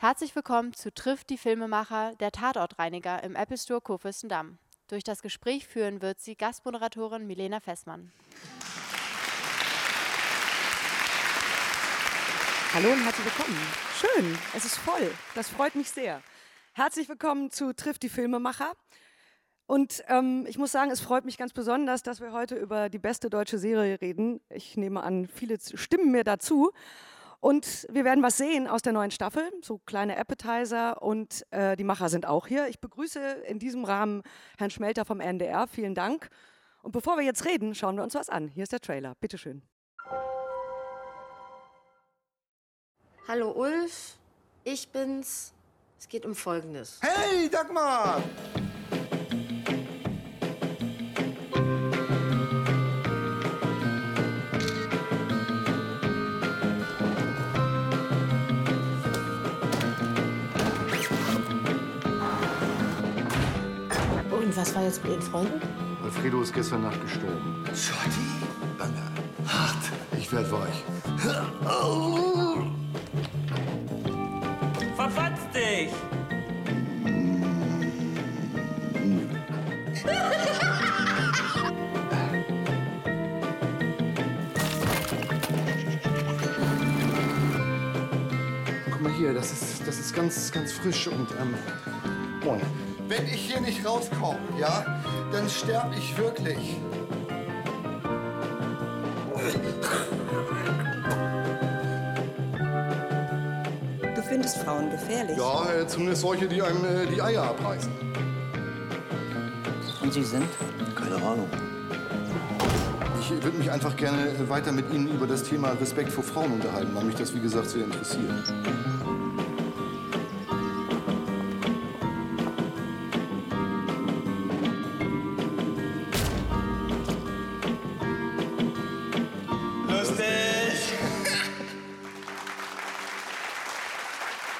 Herzlich willkommen zu Trifft die Filmemacher, der Tatortreiniger im Apple Store Kurfürstendamm. Durch das Gespräch führen wird sie Gastmoderatorin Milena Fessmann. Hallo und herzlich willkommen. Schön, es ist voll. Das freut mich sehr. Herzlich willkommen zu Trifft die Filmemacher. Und ähm, ich muss sagen, es freut mich ganz besonders, dass wir heute über die beste deutsche Serie reden. Ich nehme an, viele stimmen mir dazu. Und wir werden was sehen aus der neuen Staffel, so kleine Appetizer und äh, die Macher sind auch hier. Ich begrüße in diesem Rahmen Herrn Schmelter vom NDR. Vielen Dank. Und bevor wir jetzt reden, schauen wir uns was an. Hier ist der Trailer. Bitteschön. Hallo Ulf, ich bin's. Es geht um Folgendes. Hey, Dagmar! Was war jetzt mit Ihren Freunden? Alfredo ist gestern Nacht gestorben. Schotti, bange, hart. Ich werd weich. Verfatz dich! Guck mal hier, das ist, das ist ganz, ganz frisch und ähm, moin. Wenn ich hier nicht rauskomme, ja, dann sterb ich wirklich. Du findest Frauen gefährlich. Ja, äh, zumindest solche, die einem äh, die Eier abreißen. Und sie sind? Keine Ahnung. Ich würde mich einfach gerne äh, weiter mit Ihnen über das Thema Respekt vor Frauen unterhalten, weil mich das, wie gesagt, sehr interessiert.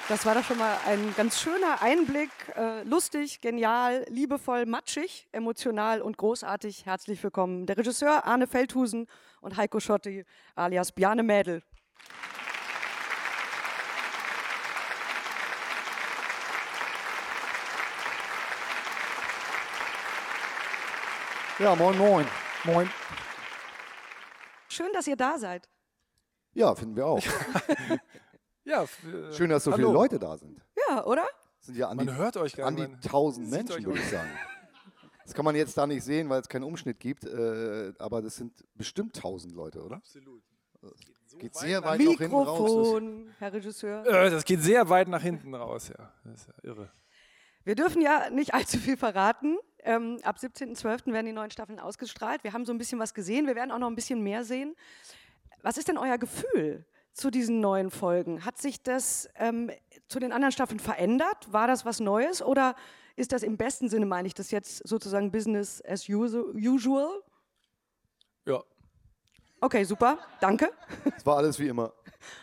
Das war doch schon mal ein ganz schöner Einblick. Äh, lustig, genial, liebevoll, matschig, emotional und großartig. Herzlich willkommen. Der Regisseur Arne Feldhusen und Heiko Schotti alias Bjarne Mädel. Ja, moin, moin. Moin. Schön, dass ihr da seid. Ja, finden wir auch. Ja, äh, Schön, dass so hallo. viele Leute da sind. Ja, oder? sind ja an Man die, hört euch gar an die nicht. 1000 Sieht euch Menschen, würde ich sagen. Das kann man jetzt da nicht sehen, weil es keinen Umschnitt gibt, äh, aber das sind bestimmt 1000 Leute, oder? Absolut. Geht sehr weit nach hinten raus. Mikrofon, Herr Regisseur. Äh, das geht sehr weit nach hinten raus, ja. Das ist ja irre. Wir dürfen ja nicht allzu viel verraten. Ähm, ab 17.12. werden die neuen Staffeln ausgestrahlt. Wir haben so ein bisschen was gesehen. Wir werden auch noch ein bisschen mehr sehen. Was ist denn euer Gefühl zu diesen neuen Folgen? Hat sich das ähm, zu den anderen Staffeln verändert? War das was Neues? Oder ist das im besten Sinne, meine ich, das jetzt sozusagen Business as usu- usual? Ja. Okay, super. Danke. Es war alles wie immer.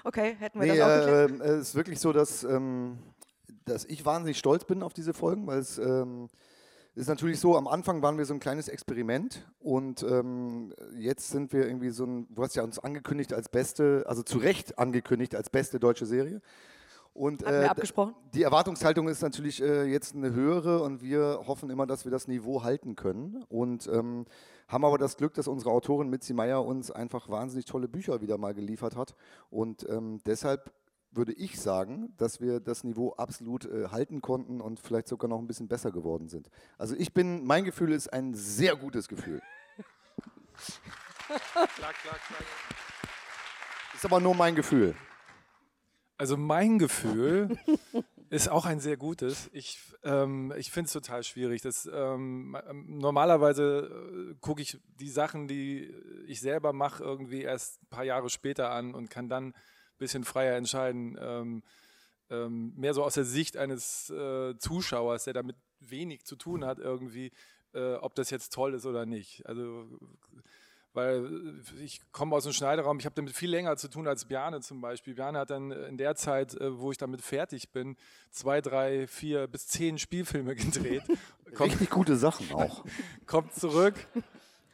Okay, hätten wir Nee, das auch geklärt. äh, es ist wirklich so, dass, ähm, dass ich wahnsinnig stolz bin auf diese Folgen, weil es ähm, ist natürlich so, am Anfang waren wir so ein kleines Experiment und ähm, jetzt sind wir irgendwie so ein, du hast ja uns angekündigt als beste, also zu Recht angekündigt als beste deutsche Serie. Und äh, abgesprochen. die Erwartungshaltung ist natürlich äh, jetzt eine höhere und wir hoffen immer, dass wir das Niveau halten können. Und ähm, haben aber das Glück, dass unsere Autorin Mitzi Meyer uns einfach wahnsinnig tolle Bücher wieder mal geliefert hat. Und ähm, deshalb würde ich sagen, dass wir das Niveau absolut äh, halten konnten und vielleicht sogar noch ein bisschen besser geworden sind. Also ich bin, mein Gefühl ist ein sehr gutes Gefühl. Ist aber nur mein Gefühl. Also mein Gefühl ist auch ein sehr gutes. Ich, ähm, ich finde es total schwierig. Das, ähm, ähm, normalerweise äh, gucke ich die Sachen, die ich selber mache, irgendwie erst ein paar Jahre später an und kann dann bisschen freier entscheiden. Ähm, ähm, mehr so aus der Sicht eines äh, Zuschauers, der damit wenig zu tun hat, irgendwie, äh, ob das jetzt toll ist oder nicht. Also weil äh, ich komme aus dem Schneideraum, ich habe damit viel länger zu tun als Bjarne zum Beispiel. Bjarne hat dann in der Zeit, äh, wo ich damit fertig bin, zwei, drei, vier bis zehn Spielfilme gedreht. kommt, Richtig gute Sachen auch. kommt zurück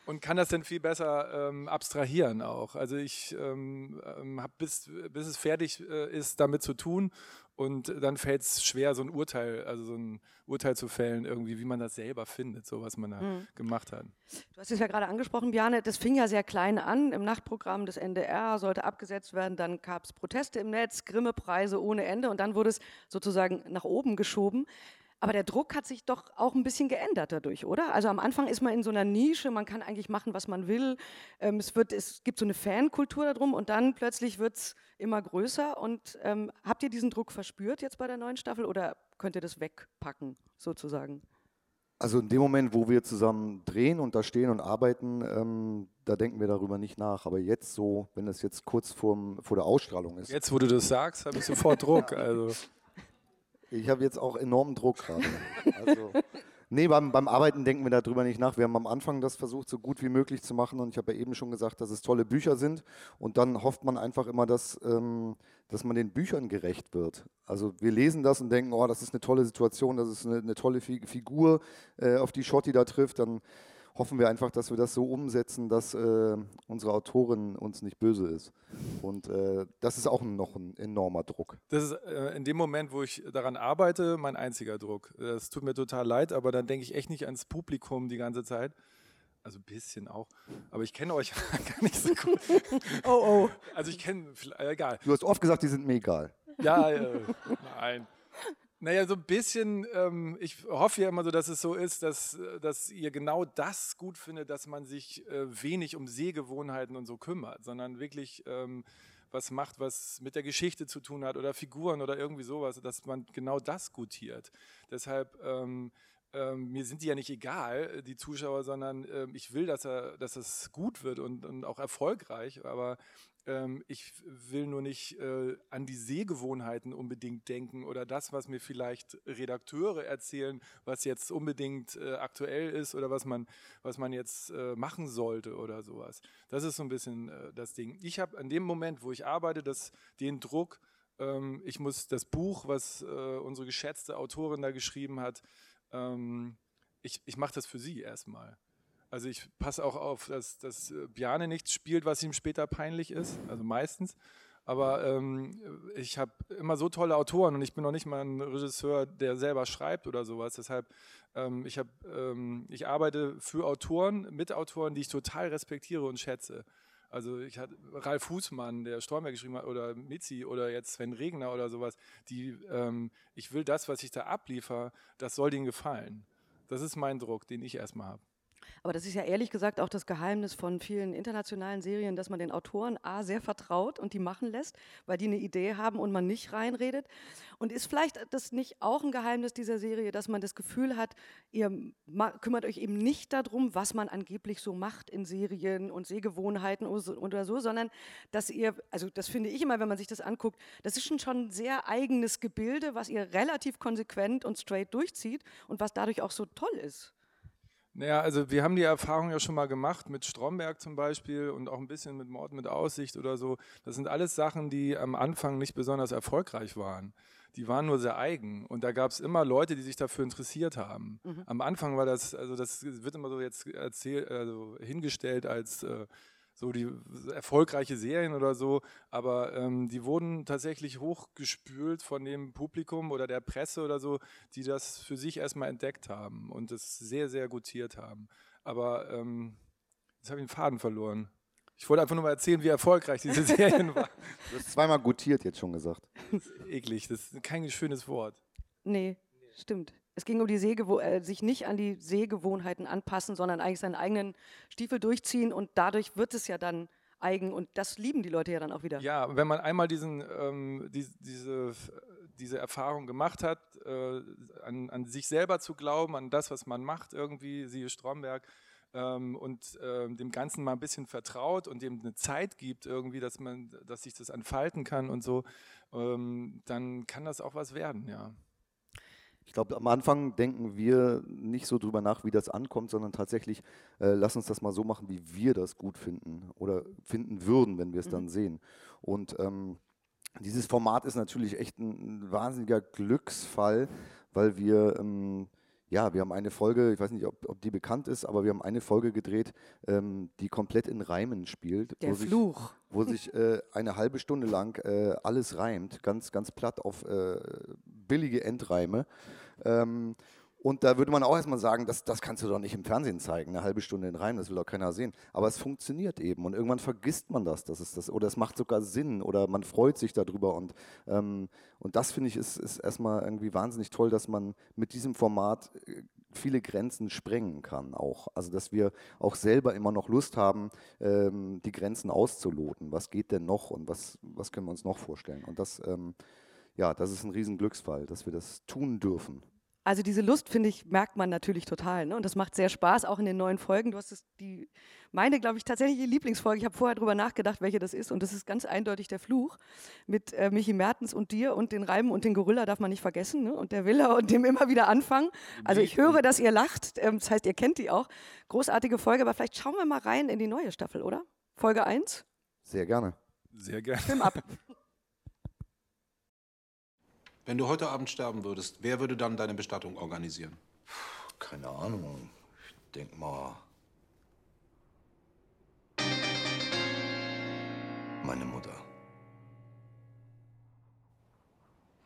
und kann das dann viel besser ähm, abstrahieren auch. Also ich ähm, ähm, habe bis, bis es fertig äh, ist, damit zu tun und dann fällt es schwer, so ein Urteil, also so ein Urteil zu fällen, irgendwie, wie man das selber findet, so was man da mhm. gemacht hat. Du hast es ja gerade angesprochen, Bjane, das fing ja sehr klein an. Im Nachtprogramm des NDR sollte abgesetzt werden, dann gab es Proteste im Netz, Grimme-Preise ohne Ende und dann wurde es sozusagen nach oben geschoben. Aber der Druck hat sich doch auch ein bisschen geändert dadurch, oder? Also am Anfang ist man in so einer Nische, man kann eigentlich machen, was man will. Ähm, es, wird, es gibt so eine Fankultur darum und dann plötzlich wird es immer größer. Und ähm, habt ihr diesen Druck verspürt jetzt bei der neuen Staffel oder könnt ihr das wegpacken, sozusagen? Also in dem Moment, wo wir zusammen drehen und da stehen und arbeiten, ähm, da denken wir darüber nicht nach. Aber jetzt so, wenn das jetzt kurz vorm, vor der Ausstrahlung ist. Jetzt, wo du das sagst, habe ich sofort Druck. Also. Ich habe jetzt auch enormen Druck gerade. Also, nee, beim, beim Arbeiten denken wir darüber nicht nach. Wir haben am Anfang das versucht, so gut wie möglich zu machen. Und ich habe ja eben schon gesagt, dass es tolle Bücher sind. Und dann hofft man einfach immer, dass, ähm, dass man den Büchern gerecht wird. Also wir lesen das und denken, oh, das ist eine tolle Situation, das ist eine, eine tolle Figur, äh, auf die Schotti da trifft. Dann hoffen wir einfach, dass wir das so umsetzen, dass äh, unsere Autorin uns nicht böse ist. Und äh, das ist auch noch ein enormer Druck. Das ist äh, in dem Moment, wo ich daran arbeite, mein einziger Druck. Das tut mir total leid, aber dann denke ich echt nicht ans Publikum die ganze Zeit. Also ein bisschen auch. Aber ich kenne euch gar nicht so gut. oh, oh. Also ich kenne, äh, egal. Du hast oft gesagt, die sind mir egal. Ja, äh, nein. Naja, so ein bisschen, ähm, ich hoffe ja immer so, dass es so ist, dass, dass ihr genau das gut findet, dass man sich äh, wenig um Sehgewohnheiten und so kümmert, sondern wirklich ähm, was macht, was mit der Geschichte zu tun hat oder Figuren oder irgendwie sowas, dass man genau das gutiert. Deshalb ähm, ähm, mir sind die ja nicht egal, die Zuschauer, sondern äh, ich will, dass er, dass es gut wird und, und auch erfolgreich. Aber ähm, ich will nur nicht äh, an die Sehgewohnheiten unbedingt denken oder das, was mir vielleicht Redakteure erzählen, was jetzt unbedingt äh, aktuell ist oder was man, was man jetzt äh, machen sollte oder sowas. Das ist so ein bisschen äh, das Ding. Ich habe an dem Moment, wo ich arbeite, das, den Druck, ähm, ich muss das Buch, was äh, unsere geschätzte Autorin da geschrieben hat, ähm, ich, ich mache das für sie erstmal. Also ich passe auch auf, dass, dass äh, Bjane nichts spielt, was ihm später peinlich ist, also meistens. Aber ähm, ich habe immer so tolle Autoren und ich bin noch nicht mal ein Regisseur, der selber schreibt oder sowas. Deshalb, ähm, ich, hab, ähm, ich arbeite für Autoren, mit Autoren, die ich total respektiere und schätze. Also ich hatte Ralf Fußmann, der Stormberg geschrieben hat, oder Mitzi oder jetzt Sven Regner oder sowas, die, ähm, ich will das, was ich da abliefer, das soll denen gefallen. Das ist mein Druck, den ich erstmal habe. Aber das ist ja ehrlich gesagt auch das Geheimnis von vielen internationalen Serien, dass man den Autoren A sehr vertraut und die machen lässt, weil die eine Idee haben und man nicht reinredet. Und ist vielleicht das nicht auch ein Geheimnis dieser Serie, dass man das Gefühl hat, ihr kümmert euch eben nicht darum, was man angeblich so macht in Serien und Sehgewohnheiten oder so, sondern dass ihr, also das finde ich immer, wenn man sich das anguckt, das ist schon ein sehr eigenes Gebilde, was ihr relativ konsequent und straight durchzieht und was dadurch auch so toll ist. Naja, also wir haben die Erfahrung ja schon mal gemacht mit Stromberg zum Beispiel und auch ein bisschen mit Mord mit Aussicht oder so. Das sind alles Sachen, die am Anfang nicht besonders erfolgreich waren. Die waren nur sehr eigen und da gab es immer Leute, die sich dafür interessiert haben. Mhm. Am Anfang war das, also das wird immer so jetzt erzählt, also hingestellt als äh, so die erfolgreiche Serien oder so, aber ähm, die wurden tatsächlich hochgespült von dem Publikum oder der Presse oder so, die das für sich erstmal entdeckt haben und es sehr, sehr gutiert haben. Aber ähm, jetzt habe ich den Faden verloren. Ich wollte einfach nur mal erzählen, wie erfolgreich diese Serien waren. Du hast zweimal gutiert jetzt schon gesagt. Das ist eklig, das ist kein schönes Wort. Nee, stimmt. Es ging um die Sehgewo äh, sich nicht an die Sehgewohnheiten anpassen, sondern eigentlich seinen eigenen Stiefel durchziehen und dadurch wird es ja dann eigen und das lieben die Leute ja dann auch wieder. Ja, wenn man einmal diesen, ähm, die, diese, diese Erfahrung gemacht hat, äh, an, an, sich selber zu glauben, an das, was man macht, irgendwie, siehe Stromberg, ähm, und äh, dem Ganzen mal ein bisschen vertraut und dem eine Zeit gibt, irgendwie, dass man, dass sich das entfalten kann und so, ähm, dann kann das auch was werden, ja. Ich glaube, am Anfang denken wir nicht so drüber nach, wie das ankommt, sondern tatsächlich, äh, lass uns das mal so machen, wie wir das gut finden oder finden würden, wenn wir es mhm. dann sehen. Und ähm, dieses Format ist natürlich echt ein, ein wahnsinniger Glücksfall, weil wir ähm, ja, wir haben eine Folge, ich weiß nicht, ob, ob die bekannt ist, aber wir haben eine Folge gedreht, ähm, die komplett in Reimen spielt. Der wo sich, Fluch. wo sich äh, eine halbe Stunde lang äh, alles reimt, ganz, ganz platt auf äh, billige Endreime. Ähm, und da würde man auch erstmal sagen, das, das kannst du doch nicht im Fernsehen zeigen, eine halbe Stunde in Reim, das will doch keiner sehen. Aber es funktioniert eben und irgendwann vergisst man das, dass es das oder es macht sogar Sinn oder man freut sich darüber. Und, ähm, und das finde ich ist, ist erstmal irgendwie wahnsinnig toll, dass man mit diesem Format äh, viele Grenzen sprengen kann auch. Also dass wir auch selber immer noch Lust haben, ähm, die Grenzen auszuloten. Was geht denn noch und was, was können wir uns noch vorstellen? Und das, ähm, ja, das ist ein Riesenglücksfall, dass wir das tun dürfen. Also diese Lust, finde ich, merkt man natürlich total. Ne? Und das macht sehr Spaß, auch in den neuen Folgen. Du hast es die, meine, glaube ich, tatsächliche Lieblingsfolge. Ich habe vorher darüber nachgedacht, welche das ist. Und das ist ganz eindeutig der Fluch mit äh, Michi Mertens und dir und den Reimen und den Gorilla darf man nicht vergessen. Ne? Und der Villa und dem immer wieder anfangen. Also ich höre, dass ihr lacht. Ähm, das heißt, ihr kennt die auch. Großartige Folge. Aber vielleicht schauen wir mal rein in die neue Staffel, oder? Folge 1. Sehr gerne. Sehr gerne. Film ab. Wenn du heute Abend sterben würdest, wer würde dann deine Bestattung organisieren? Keine Ahnung. Ich denke mal. Meine Mutter.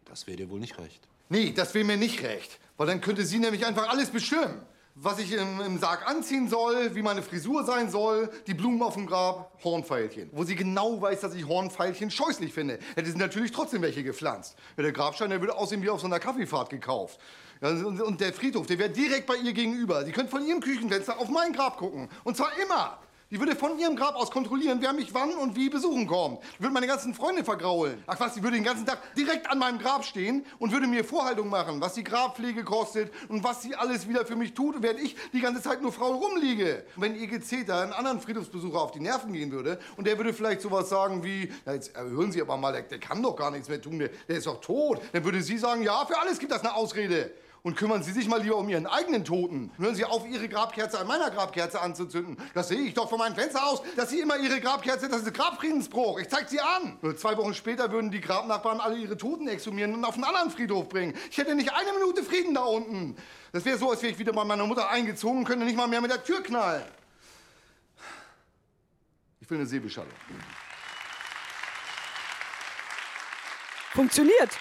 Das wäre dir wohl nicht recht. Nee, das wäre mir nicht recht. Weil dann könnte sie nämlich einfach alles bestimmen. Was ich im, im Sarg anziehen soll, wie meine Frisur sein soll, die Blumen auf dem Grab, Hornfeilchen. Wo sie genau weiß, dass ich Hornfeilchen scheußlich finde, hätte sie natürlich trotzdem welche gepflanzt. Ja, der Grabstein, der würde aussehen wie auf so einer Kaffeefahrt gekauft. Ja, und, und der Friedhof, der wäre direkt bei ihr gegenüber. Sie könnte von ihrem Küchenfenster auf mein Grab gucken. Und zwar immer. Die würde von ihrem Grab aus kontrollieren, wer mich wann und wie besuchen kommt. Die würde meine ganzen Freunde vergraulen. Ach was, die würde den ganzen Tag direkt an meinem Grab stehen und würde mir Vorhaltung machen, was die Grabpflege kostet und was sie alles wieder für mich tut, während ich die ganze Zeit nur faul rumliege. Und wenn ihr Gezeter einen anderen Friedhofsbesucher auf die Nerven gehen würde und der würde vielleicht sowas sagen wie, na jetzt hören Sie aber mal, der, der kann doch gar nichts mehr tun, der, der ist doch tot. Dann würde sie sagen, ja, für alles gibt das eine Ausrede. Und kümmern Sie sich mal lieber um Ihren eigenen Toten. Hören Sie auf, Ihre Grabkerze an meiner Grabkerze anzuzünden. Das sehe ich doch von meinem Fenster aus, dass Sie immer Ihre Grabkerze, das ist Grabfriedensbruch. Ich zeig Sie an. Nur zwei Wochen später würden die Grabnachbarn alle ihre Toten exhumieren und auf einen anderen Friedhof bringen. Ich hätte nicht eine Minute Frieden da unten. Das wäre so, als wäre ich wieder bei meiner Mutter eingezogen und könnte nicht mal mehr mit der Tür knallen. Ich will eine Sehbeschallung. Funktioniert.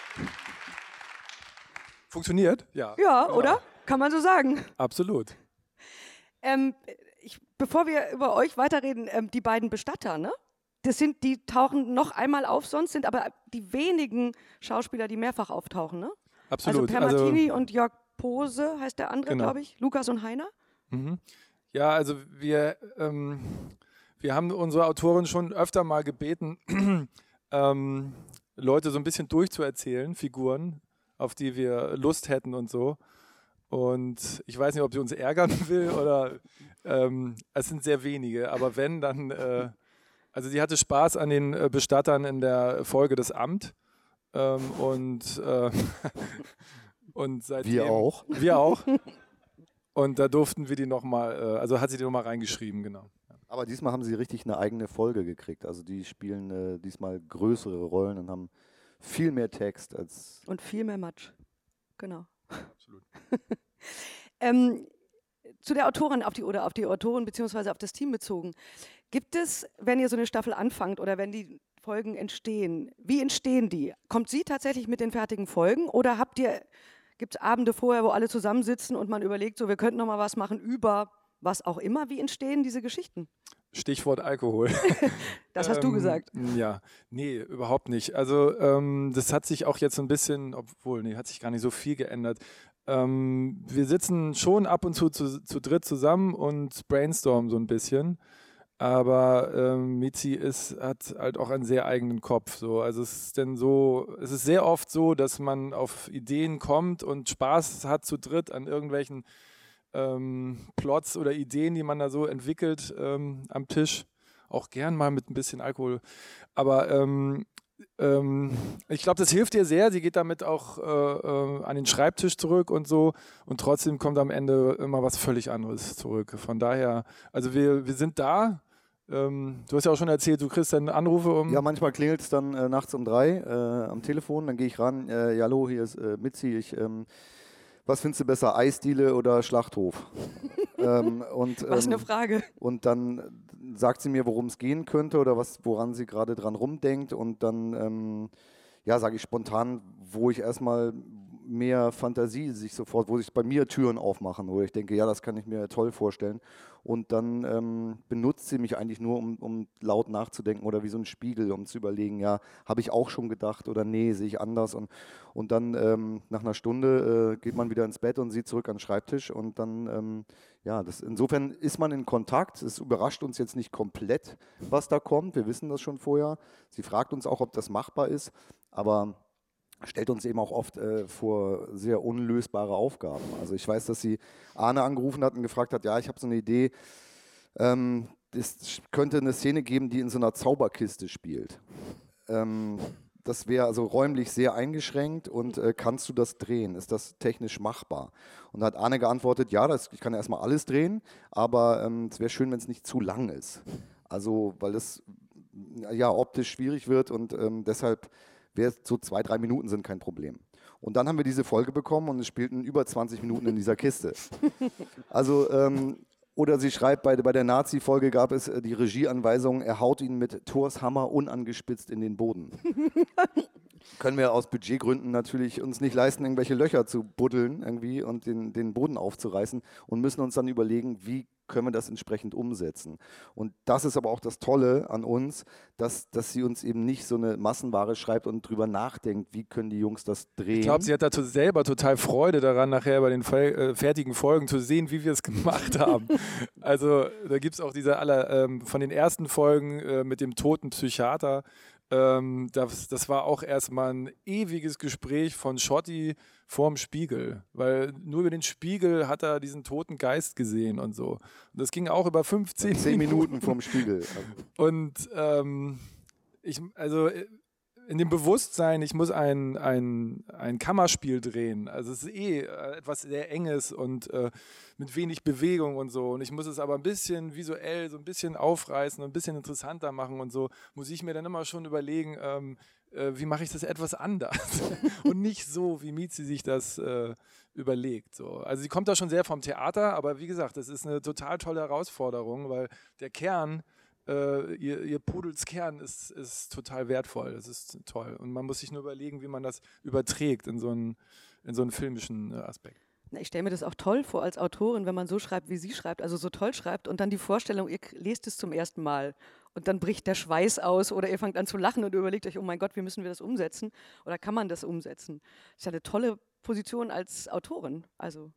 Funktioniert? Ja. Ja, oder? Kann man so sagen. Absolut. Ähm, ich, bevor wir über euch weiterreden, ähm, die beiden Bestatter, ne? Das sind, die tauchen noch einmal auf, sonst sind aber die wenigen Schauspieler, die mehrfach auftauchen, ne? Absolut. Also Per Martini und Jörg Pose heißt der andere, Genau. glaube ich. Lukas und Heiner. Mhm. Ja, also wir, ähm, wir haben unsere Autorin schon öfter mal gebeten, ähm, Leute so ein bisschen durchzuerzählen, Figuren, auf die wir Lust hätten und so. Und ich weiß nicht, ob sie uns ärgern will oder ähm, es sind sehr wenige, aber wenn, dann, äh, also sie hatte Spaß an den äh, Bestattern in der Folge des Amt. Ähm, und, äh, und seitdem, Wir auch. Wir auch. Und da durften wir die nochmal, äh, also hat sie die nochmal reingeschrieben, genau. Aber diesmal haben sie richtig eine eigene Folge gekriegt. Also die spielen äh, diesmal größere Rollen und haben viel mehr Text als. Und viel mehr Matsch. Genau. Absolut. ähm, zu der Autorin auf die oder auf die Autorin beziehungsweise auf das Team bezogen. Gibt es, wenn ihr so eine Staffel anfangt oder wenn die Folgen entstehen, wie entstehen die? Kommt sie tatsächlich mit den fertigen Folgen oder habt ihr, gibt es Abende vorher, wo alle zusammensitzen und man überlegt, so wir könnten noch mal was machen über was auch immer? Wie entstehen diese Geschichten? Stichwort Alkohol. Das hast du Ähm, gesagt. Ja, nee, überhaupt nicht. Also ähm, das hat sich auch jetzt so ein bisschen, obwohl, nee, hat sich gar nicht so viel geändert. Ähm, wir sitzen schon ab und zu, zu zu dritt zusammen und brainstormen so ein bisschen. Aber ähm, Mizi ist, hat halt auch einen sehr eigenen Kopf. So. Also es ist denn so, es ist sehr oft so, dass man auf Ideen kommt und Spaß hat zu dritt an irgendwelchen ähm, Plots oder Ideen, die man da so entwickelt ähm, am Tisch. Auch gern mal mit ein bisschen Alkohol. Aber ähm, ähm, ich glaube, das hilft ihr sehr. Sie geht damit auch äh, äh, an den Schreibtisch zurück und so. Und trotzdem kommt am Ende immer was völlig anderes zurück. Von daher, also wir, wir sind da. Ähm, du hast ja auch schon erzählt, du kriegst dann Anrufe um. Ja, manchmal klingelt es dann äh, nachts um drei äh, am Telefon, dann gehe ich ran. Äh, hallo, hier ist äh, Mitzi. Ich ähm, was findest du besser, Eisdiele oder Schlachthof? ähm, und, Was eine ähm, Frage. Und dann sagt sie mir, worum es gehen könnte oder was, woran sie gerade dran rumdenkt. Und dann, ähm, ja, sage ich spontan, wo ich erstmal mehr Fantasie sich sofort, wo sich bei mir Türen aufmachen, wo ich denke, ja, das kann ich mir toll vorstellen. Und dann ähm, benutzt sie mich eigentlich nur, um, um laut nachzudenken oder wie so ein Spiegel, um zu überlegen, ja, habe ich auch schon gedacht oder nee, sehe ich anders. Und, und dann ähm, nach einer Stunde äh, geht man wieder ins Bett und sieht zurück an den Schreibtisch und dann, ähm, ja, das, insofern ist man in Kontakt. Es überrascht uns jetzt nicht komplett, was da kommt. Wir wissen das schon vorher. Sie fragt uns auch, ob das machbar ist, aber stellt uns eben auch oft äh, vor sehr unlösbare Aufgaben. Also ich weiß, dass sie Arne angerufen hat und gefragt hat, ja, ich habe so eine Idee, ähm, es könnte eine Szene geben, die in so einer Zauberkiste spielt. Ähm, das wäre also räumlich sehr eingeschränkt und äh, kannst du das drehen? Ist das technisch machbar? Und da hat Arne geantwortet, ja, das, ich kann ja erstmal alles drehen, aber ähm, es wäre schön, wenn es nicht zu lang ist. Also, weil es ja optisch schwierig wird und ähm, deshalb wäre so zwei, drei Minuten sind kein Problem. Und dann haben wir diese Folge bekommen und es spielten über 20 Minuten in dieser Kiste. Also, ähm, oder sie schreibt, bei, bei der Nazi-Folge gab es äh, die Regieanweisung, er haut ihn mit Thors Hammer unangespitzt in den Boden. Können wir aus Budgetgründen natürlich uns nicht leisten, irgendwelche Löcher zu buddeln irgendwie und den, den Boden aufzureißen und müssen uns dann überlegen, wie können wir das entsprechend umsetzen. Und das ist aber auch das Tolle an uns, dass, dass sie uns eben nicht so eine Massenware schreibt und drüber nachdenkt, wie können die Jungs das drehen. Ich glaube, sie hat dazu selber total Freude daran, nachher bei den äh, fertigen Folgen zu sehen, wie wir es gemacht haben. also da gibt es auch diese aller ähm, von den ersten Folgen äh, mit dem toten Psychiater. Ähm, das, das war auch erstmal ein ewiges Gespräch von Schotti vorm Spiegel, weil nur über den Spiegel hat er diesen toten Geist gesehen und so. Und das ging auch über 15 Zehn Minuten vorm Spiegel. Und ähm, ich, also äh, in dem Bewusstsein, ich muss ein, ein, ein Kammerspiel drehen. Also es ist eh äh, etwas sehr Enges und äh, mit wenig Bewegung und so. Und ich muss es aber ein bisschen visuell so ein bisschen aufreißen und ein bisschen interessanter machen und so, muss ich mir dann immer schon überlegen, ähm, äh, wie mache ich das etwas anders und nicht so, wie Mizi sich das äh, überlegt. So. Also sie kommt da schon sehr vom Theater, aber wie gesagt, das ist eine total tolle Herausforderung, weil der Kern äh, ihr, ihr Pudels Kern ist, ist total wertvoll. Das ist toll. Und man muss sich nur überlegen, wie man das überträgt in so einen, in so einen filmischen äh, Aspekt. Ich stelle mir das auch toll vor als Autorin, wenn man so schreibt, wie sie schreibt, also so toll schreibt und dann die Vorstellung, ihr lest es zum ersten Mal und dann bricht der Schweiß aus oder ihr fangt an zu lachen und überlegt euch, oh mein Gott, wie müssen wir das umsetzen oder kann man das umsetzen? Das ist ja eine tolle Position als Autorin. Also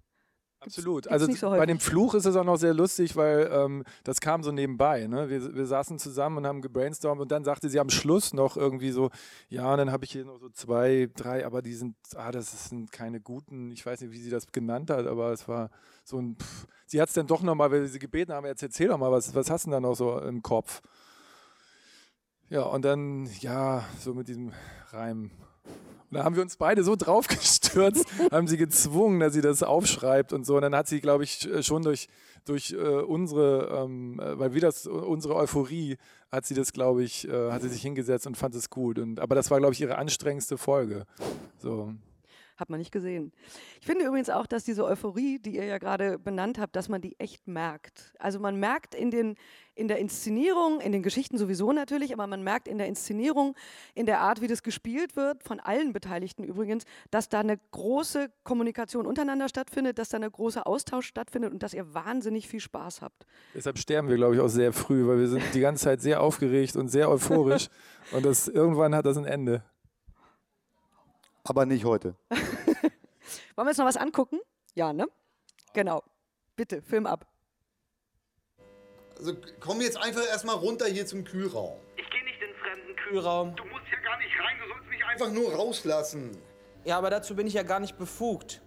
Absolut. gibt's Also so bei dem Fluch ist es auch noch sehr lustig, weil ähm, das kam so nebenbei. Ne? Wir, wir saßen zusammen und haben gebrainstormt und dann sagte sie am Schluss noch irgendwie so, ja, und dann habe ich hier noch so zwei, drei, aber die sind, ah, das sind keine guten, ich weiß nicht, wie sie das genannt hat, aber es war so ein, pff. sie hat es dann doch nochmal, weil wir sie gebeten haben, jetzt erzähl doch mal, was, was hast du denn da noch so im Kopf? Ja, und dann, ja, so mit diesem Reim. Und da haben wir uns beide so draufgestürzt, haben sie gezwungen, dass sie das aufschreibt und so. Und dann hat sie, glaube ich, äh, schon durch, durch äh, unsere, ähm, äh, weil wir das, unsere Euphorie, hat sie das, glaube ich, äh, hat sie sich hingesetzt und fand es gut. Und, aber das war, glaube ich, ihre anstrengendste Folge. So. Hat man nicht gesehen. Ich finde übrigens auch, dass diese Euphorie, die ihr ja gerade benannt habt, dass man die echt merkt. Also man merkt in, den, in der Inszenierung, in den Geschichten sowieso natürlich, aber man merkt in der Inszenierung, in der Art, wie das gespielt wird, von allen Beteiligten übrigens, dass da eine große Kommunikation untereinander stattfindet, dass da eine große Austausch stattfindet und dass ihr wahnsinnig viel Spaß habt. Deshalb sterben wir, glaube ich, auch sehr früh, weil wir sind die ganze Zeit sehr aufgeregt und sehr euphorisch. und das, irgendwann hat das ein Ende. Aber nicht heute. Wollen wir uns noch was angucken? Ja, ne? Genau. Bitte, Film ab. Also komm jetzt einfach erstmal runter hier zum Kühlraum. Ich gehe nicht in den fremden Kühlraum. Du musst hier gar nicht rein, du sollst mich einfach nur rauslassen. Ja, aber dazu bin ich ja gar nicht befugt.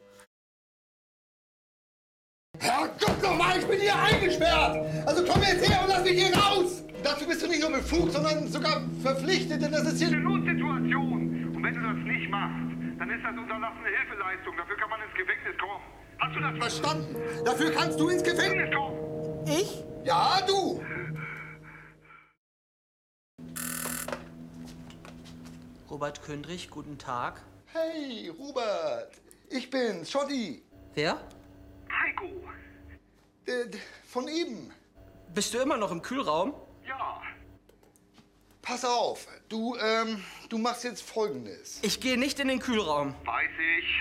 Herrgott nochmal, ich bin hier eingesperrt! Also komm jetzt her und lass mich hier raus! Dazu bist du nicht nur befugt, sondern sogar verpflichtet, denn das ist hier eine Notsituation. Wenn du das nicht machst, dann ist das unterlassene Hilfeleistung. Dafür kann man ins Gefängnis kommen. Hast du das verstanden? Dafür kannst du ins Gefängnis kommen. Ich? Ja, du! Robert Kündrich, guten Tag. Hey, Robert! Ich bin's, Schotti! Wer? Heiko. Äh, von eben. Bist du immer noch im Kühlraum? Ja. Pass auf, du, ähm, du machst jetzt Folgendes. Ich gehe nicht in den Kühlraum. Weiß ich.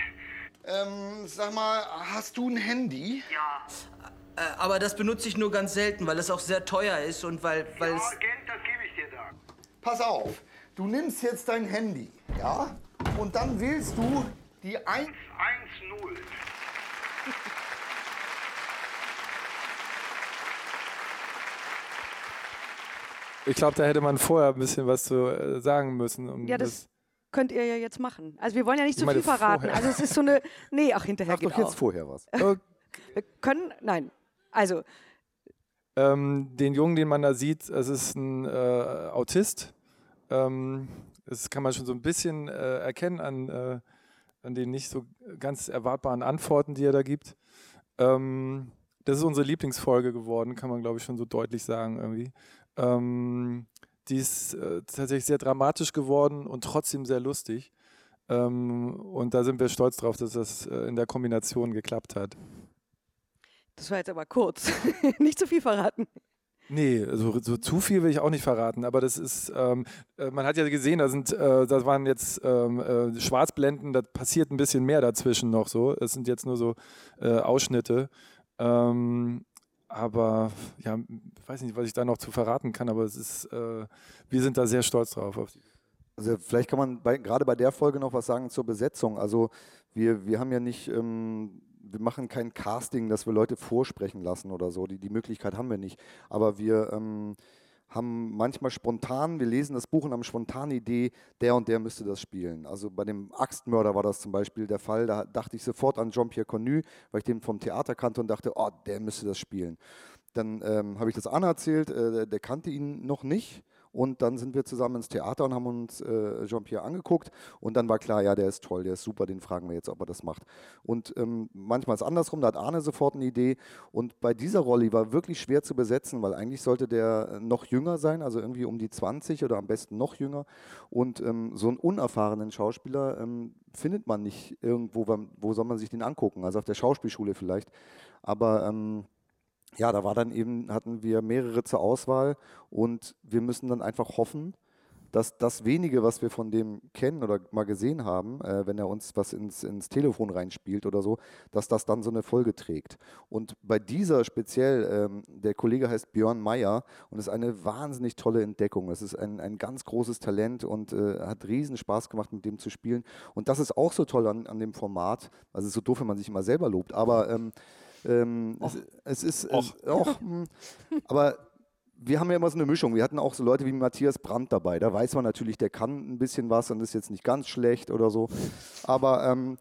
Ähm, sag mal, hast du ein Handy? Ja. Äh, aber das benutze ich nur ganz selten, weil es auch sehr teuer ist und weil, weil ja, es... Geld, das gebe ich dir dann. Pass auf, du nimmst jetzt dein Handy, ja? Und dann wählst du die 1. 110. Ich glaube, da hätte man vorher ein bisschen was zu äh, sagen müssen. Um Ja, das könnt ihr ja jetzt machen. Also wir wollen ja nicht Ich zu meine, viel verraten. vorher. Also es ist so eine. Nee, ach, hinterher Sag geht doch jetzt auch. vorher was. Wir können. Nein. Also, Ähm, den Jungen, den man da sieht, es ist ein äh, Autist. Ähm, das kann man schon so ein bisschen äh, erkennen an, äh, an den nicht so ganz erwartbaren Antworten, die er da gibt. Ähm, das ist unsere Lieblingsfolge geworden, kann man glaube ich schon so deutlich sagen irgendwie. Ähm, die ist äh, tatsächlich sehr dramatisch geworden und trotzdem sehr lustig. Ähm, und da sind wir stolz drauf, dass das äh, in der Kombination geklappt hat. das war jetzt aber kurz. nicht zu viel verraten. Nee, also so zu viel will ich auch nicht verraten, aber das ist, ähm, äh, man hat ja gesehen, da sind, äh, das waren jetzt ähm, äh, Schwarzblenden, da passiert ein bisschen mehr dazwischen noch so. Es sind jetzt nur so äh, Ausschnitte. Ähm, aber ja, weiß nicht, was ich da noch zu verraten kann, aber es ist, äh, wir sind da sehr stolz drauf. Also vielleicht kann man bei, gerade bei der Folge noch was sagen zur Besetzung. Also wir, wir haben ja nicht, ähm, wir machen kein Casting, dass wir Leute vorsprechen lassen oder so. Die, die Möglichkeit haben wir nicht. Aber wir ähm, haben manchmal spontan, wir lesen das Buch und haben spontane Idee, der und der müsste das spielen. Also bei dem Axtmörder war das zum Beispiel der Fall. Da dachte ich sofort an Jean-Pierre Connu, weil ich den vom Theater kannte und dachte, oh, der müsste das spielen. Dann ähm, habe ich das Anna erzählt, äh, der kannte ihn noch nicht. Und dann sind wir zusammen ins Theater und haben uns äh, Jean-Pierre angeguckt. Und dann war klar, ja, der ist toll, der ist super, den fragen wir jetzt, ob er das macht. Und ähm, manchmal ist es andersrum, da hat Arne sofort eine Idee. Und bei dieser Rolle die war wirklich schwer zu besetzen, weil eigentlich sollte der noch jünger sein, also irgendwie um die 20 oder am besten noch jünger. Und ähm, so einen unerfahrenen Schauspieler ähm, findet man nicht irgendwo, wo soll man sich den angucken? Also auf der Schauspielschule vielleicht. Aber ähm, ja, da war dann eben, hatten wir mehrere zur Auswahl und wir müssen dann einfach hoffen, dass das wenige, was wir von dem kennen oder mal gesehen haben, äh, wenn er uns was ins, ins Telefon reinspielt oder so, dass das dann so eine Folge trägt. Und bei dieser speziell, ähm, der Kollege heißt Björn Meyer und ist eine wahnsinnig tolle Entdeckung. Es ist ein, ein ganz großes Talent und äh, hat riesen Spaß gemacht, mit dem zu spielen. Und das ist auch so toll an, an dem Format. Also es ist so doof, wenn man sich immer selber lobt, aber ähm, ähm, es, es ist es, auch, hm, aber wir haben ja immer so eine Mischung. Wir hatten auch so Leute wie Matthias Brandt dabei. Da weiß man natürlich, der kann ein bisschen was und ist jetzt nicht ganz schlecht oder so. Aber, ähm,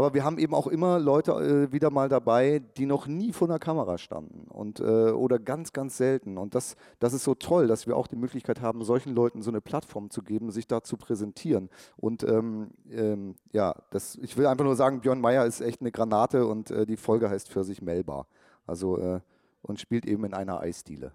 aber wir haben eben auch immer Leute äh, wieder mal dabei, die noch nie vor einer Kamera standen und, äh, oder ganz, ganz selten. Und das, das ist so toll, dass wir auch die Möglichkeit haben, solchen Leuten so eine Plattform zu geben, sich da zu präsentieren. Und ähm, ähm, ja, das, ich will einfach nur sagen, Björn Meyer ist echt eine Granate und äh, die Folge heißt für sich Melba. Also äh, und spielt eben in einer Eisdiele.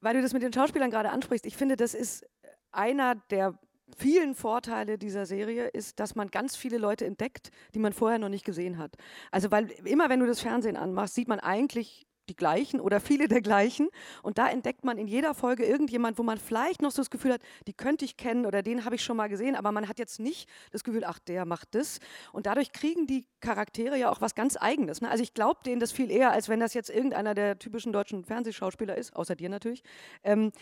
Weil du das mit den Schauspielern gerade ansprichst, ich finde, das ist einer der vielen Vorteile dieser Serie ist, dass man ganz viele Leute entdeckt, die man vorher noch nicht gesehen hat. Also weil immer wenn du das Fernsehen anmachst, sieht man eigentlich die gleichen oder viele der gleichen und da entdeckt man in jeder Folge irgendjemand, wo man vielleicht noch so das Gefühl hat, die könnte ich kennen oder den habe ich schon mal gesehen, aber man hat jetzt nicht das Gefühl, ach, der macht das und dadurch kriegen die Charaktere ja auch was ganz eigenes. Ne? Also ich glaube denen das viel eher, als wenn das jetzt irgendeiner der typischen deutschen Fernsehschauspieler ist, außer dir natürlich, ähm,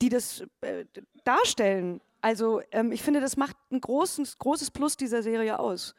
die das äh, darstellen. Also ähm, ich finde, das macht ein großes, großes Plus dieser Serie aus.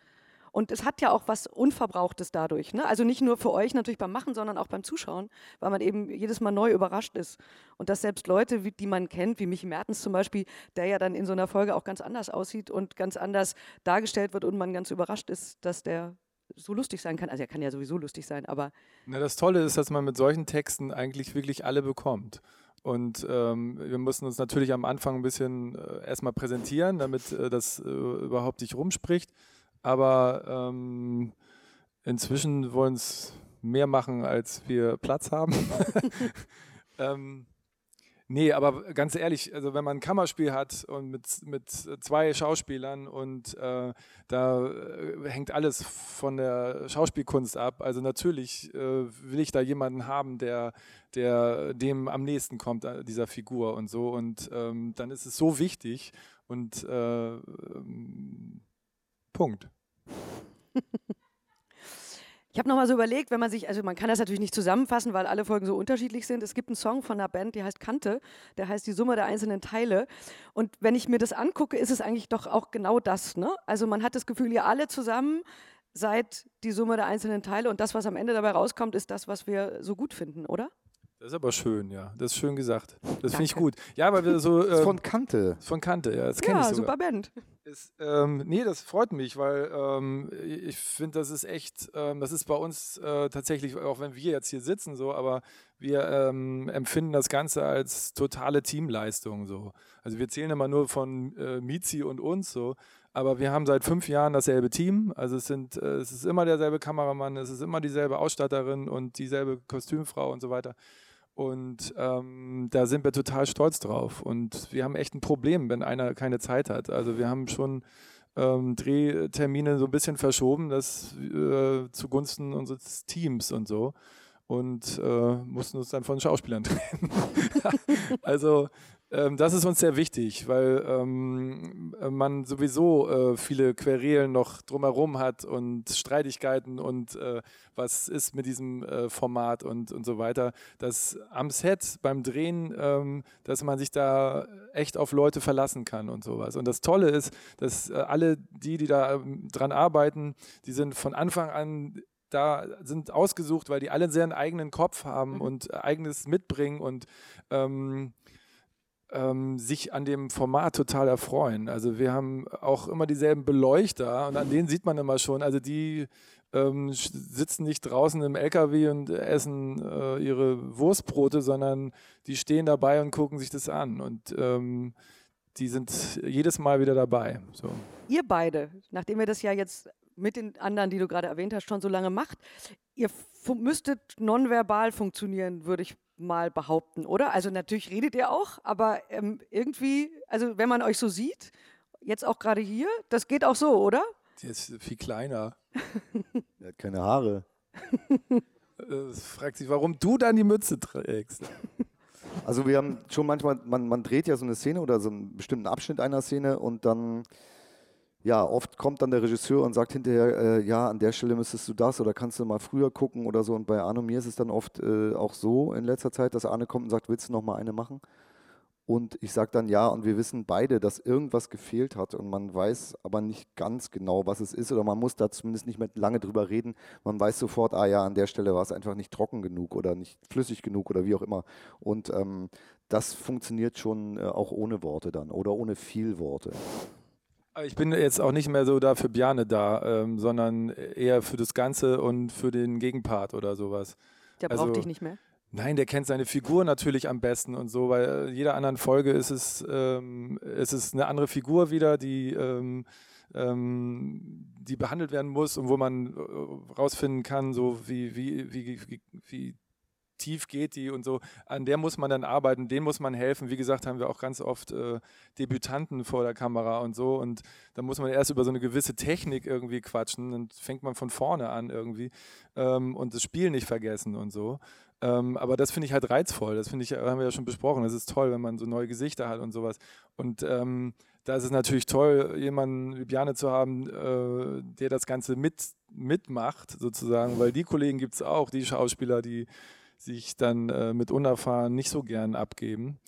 Und es hat ja auch was Unverbrauchtes dadurch. Ne? Also nicht nur für euch natürlich beim Machen, sondern auch beim Zuschauen, weil man eben jedes Mal neu überrascht ist. Und dass selbst Leute, wie, die man kennt, wie Michi Mertens zum Beispiel, der ja dann in so einer Folge auch ganz anders aussieht und ganz anders dargestellt wird und man ganz überrascht ist, dass der so lustig sein kann. Also er kann ja sowieso lustig sein, aber Na, das Tolle ist, dass man mit solchen Texten eigentlich wirklich alle bekommt. Und ähm, wir mussten uns natürlich am Anfang ein bisschen äh, erstmal präsentieren, damit äh, das äh, überhaupt nicht rumspricht. Aber ähm, inzwischen wollen es mehr machen, als wir Platz haben. ähm, Nee, aber ganz ehrlich, also wenn man ein Kammerspiel hat und mit, mit zwei Schauspielern und äh, da äh, hängt alles von der Schauspielkunst ab. Also natürlich äh, will ich da jemanden haben, der, der dem am nächsten kommt, äh, dieser Figur und so. Und ähm, dann ist es so wichtig und äh, ähm, Punkt. Ich habe nochmal so überlegt, wenn man sich, also man kann das natürlich nicht zusammenfassen, weil alle Folgen so unterschiedlich sind. Es gibt einen Song von einer Band, die heißt Kante, der heißt die Summe der einzelnen Teile. Und wenn ich mir das angucke, ist es eigentlich doch auch genau das. Ne? Also man hat das Gefühl, ihr alle zusammen seid die Summe der einzelnen Teile und das, was am Ende dabei rauskommt, ist das, was wir so gut finden, oder? Das ist aber schön, ja. Das ist schön gesagt. Das finde ich gut. Ja, weil wir so. Ähm, von Kante. Von Kante, ja. Das kenne ja, ich sogar. super Band. Ist, ähm, nee, das freut mich, weil ähm, ich finde, das ist echt, ähm, das ist bei uns äh, tatsächlich, auch wenn wir jetzt hier sitzen, so, aber wir ähm, empfinden das Ganze als totale Teamleistung. So. Also wir zählen immer nur von äh, Mizi und uns so, aber wir haben seit fünf Jahren dasselbe Team. Also es sind, äh, es ist immer derselbe Kameramann, es ist immer dieselbe Ausstatterin und dieselbe Kostümfrau und so weiter. Und ähm, da sind wir total stolz drauf. Und wir haben echt ein Problem, wenn einer keine Zeit hat. Also wir haben schon ähm, Drehtermine so ein bisschen verschoben, das äh, zugunsten unseres Teams und so. Und äh, mussten uns dann von Schauspielern trennen. also ähm, das ist uns sehr wichtig, weil ähm, man sowieso äh, viele Querelen noch drumherum hat und Streitigkeiten und äh, was ist mit diesem äh, Format und, und so weiter. Dass am Set beim Drehen, ähm, dass man sich da echt auf Leute verlassen kann und sowas. Und das Tolle ist, dass äh, alle die, die da ähm, dran arbeiten, die sind von Anfang an da sind ausgesucht, weil die alle sehr einen eigenen Kopf haben Mhm. und eigenes mitbringen und ähm, ähm, sich an dem Format total erfreuen. Also wir haben auch immer dieselben Beleuchter und an denen sieht man immer schon, also die ähm, sitzen nicht draußen im LKW und essen äh, ihre Wurstbrote, sondern die stehen dabei und gucken sich das an und ähm, die sind jedes Mal wieder dabei. So. Ihr beide, nachdem ihr das ja jetzt mit den anderen, die du gerade erwähnt hast, schon so lange macht, ihr müsstet nonverbal funktionieren, würde ich mal behaupten, oder? Also natürlich redet ihr auch, aber ähm, irgendwie, also wenn man euch so sieht, jetzt auch gerade hier, das geht auch so, oder? Der ist viel kleiner. Er hat keine Haare. Äh, fragt sich, warum du dann die Mütze trägst. Also wir haben schon manchmal, man, man dreht ja so eine Szene oder so einen bestimmten Abschnitt einer Szene und dann, ja, oft kommt dann der Regisseur und sagt hinterher, äh, ja, an der Stelle müsstest du das oder kannst du mal früher gucken oder so. Und bei Arno mir ist es dann oft äh, auch so in letzter Zeit, dass Arne kommt und sagt, willst du noch mal eine machen? Und ich sage dann ja und wir wissen beide, dass irgendwas gefehlt hat und man weiß aber nicht ganz genau, was es ist oder man muss da zumindest nicht mehr lange drüber reden. Man weiß sofort, ah ja, an der Stelle war es einfach nicht trocken genug oder nicht flüssig genug oder wie auch immer. Und ähm, das funktioniert schon äh, auch ohne Worte dann oder ohne viel Worte. Aber Ich bin jetzt auch nicht mehr so da für Bjane da, ähm, sondern eher für das Ganze und für den Gegenpart oder sowas. Der Also- braucht dich nicht mehr. Nein, der kennt seine Figur natürlich am besten und so, weil jeder anderen Folge ist es, ähm, ist es eine andere Figur wieder, die, ähm, ähm, die behandelt werden muss und wo man äh, rausfinden kann, so wie, wie, wie, wie, wie tief geht die und so. An der muss man dann arbeiten, denen muss man helfen. Wie gesagt, haben wir auch ganz oft äh, Debütanten vor der Kamera und so. Und da muss man erst über so eine gewisse Technik irgendwie quatschen. Dann fängt man von vorne an irgendwie ähm, und das Spiel nicht vergessen und so. Ähm, aber das finde ich halt reizvoll. Das finde ich, haben wir ja schon besprochen. Das ist toll, wenn man so neue Gesichter hat und sowas. Und ähm, da ist es natürlich toll, jemanden wie Bjane zu haben, äh, der das Ganze mit, mitmacht, sozusagen, weil die Kollegen gibt es auch, die Schauspieler, die sich dann äh, mit unerfahren nicht so gern abgeben.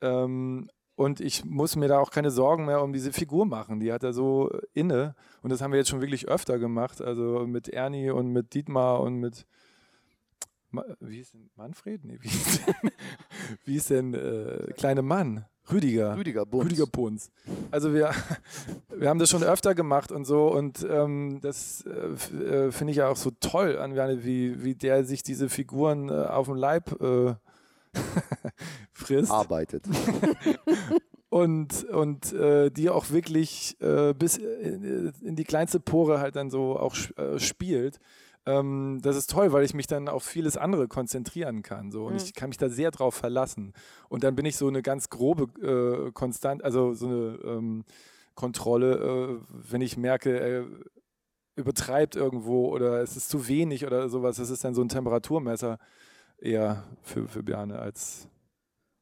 Ähm, und ich muss mir da auch keine Sorgen mehr um diese Figur machen. Die hat er so inne. Und das haben wir jetzt schon wirklich öfter gemacht. Also mit Ernie und mit Dietmar und mit. Ma wie ist denn Manfred? Nee, wie ist denn, wie ist denn äh, kleine Mann? Rüdiger. Rüdiger Bunz. Rüdiger Bunz. Also wir, wir haben das schon öfter gemacht und so und ähm, das äh, äh, finde ich ja auch so toll an wie, wie der sich diese Figuren äh, auf dem Leib äh, frisst. Arbeitet. und und äh, die auch wirklich äh, bis in, in die kleinste Pore halt dann so auch spielt. Ähm, das ist toll, weil ich mich dann auf vieles andere konzentrieren kann. So. Und Mhm. ich kann mich da sehr drauf verlassen. Und dann bin ich so eine ganz grobe äh, Konstant, also so eine ähm, Kontrolle, äh, wenn ich merke, er übertreibt irgendwo oder es ist zu wenig oder sowas. Das ist dann so ein Temperaturmesser eher für, für Bjarne als.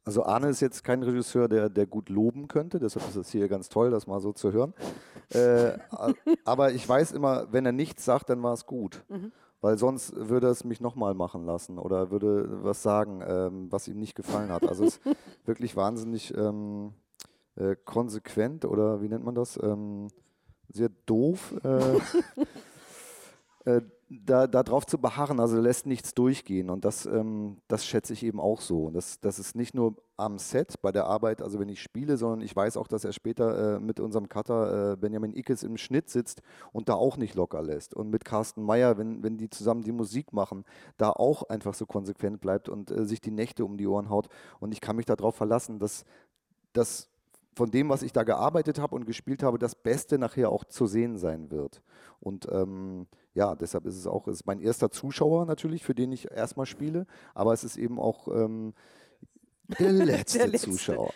Also Arne ist jetzt kein Regisseur, der, der gut loben könnte, deshalb ist es hier ganz toll, das mal so zu hören. Äh, aber ich weiß immer, wenn er nichts sagt, dann war es gut. Mhm. Weil sonst würde er es mich nochmal machen lassen oder würde was sagen, ähm, was ihm nicht gefallen hat. Also es ist wirklich wahnsinnig ähm, äh, konsequent oder wie nennt man das? Ähm, sehr doof. Äh, äh, da, da drauf zu beharren, also lässt nichts durchgehen und das, ähm, das schätze ich eben auch so. Das, das ist nicht nur am Set bei der Arbeit, also wenn ich spiele, sondern ich weiß auch, dass er später äh, mit unserem Cutter äh, Benjamin Ickes im Schnitt sitzt und da auch nicht locker lässt. Und mit Carsten Meyer, wenn, wenn die zusammen die Musik machen, da auch einfach so konsequent bleibt und äh, sich die Nächte um die Ohren haut. Und ich kann mich darauf verlassen, dass, dass von dem, was ich da gearbeitet habe und gespielt habe, das Beste nachher auch zu sehen sein wird. Und ähm, ja, deshalb ist es auch, es ist mein erster Zuschauer natürlich, für den ich erstmal spiele, aber es ist eben auch ähm, der letzte, Der letzte. Zuschauer.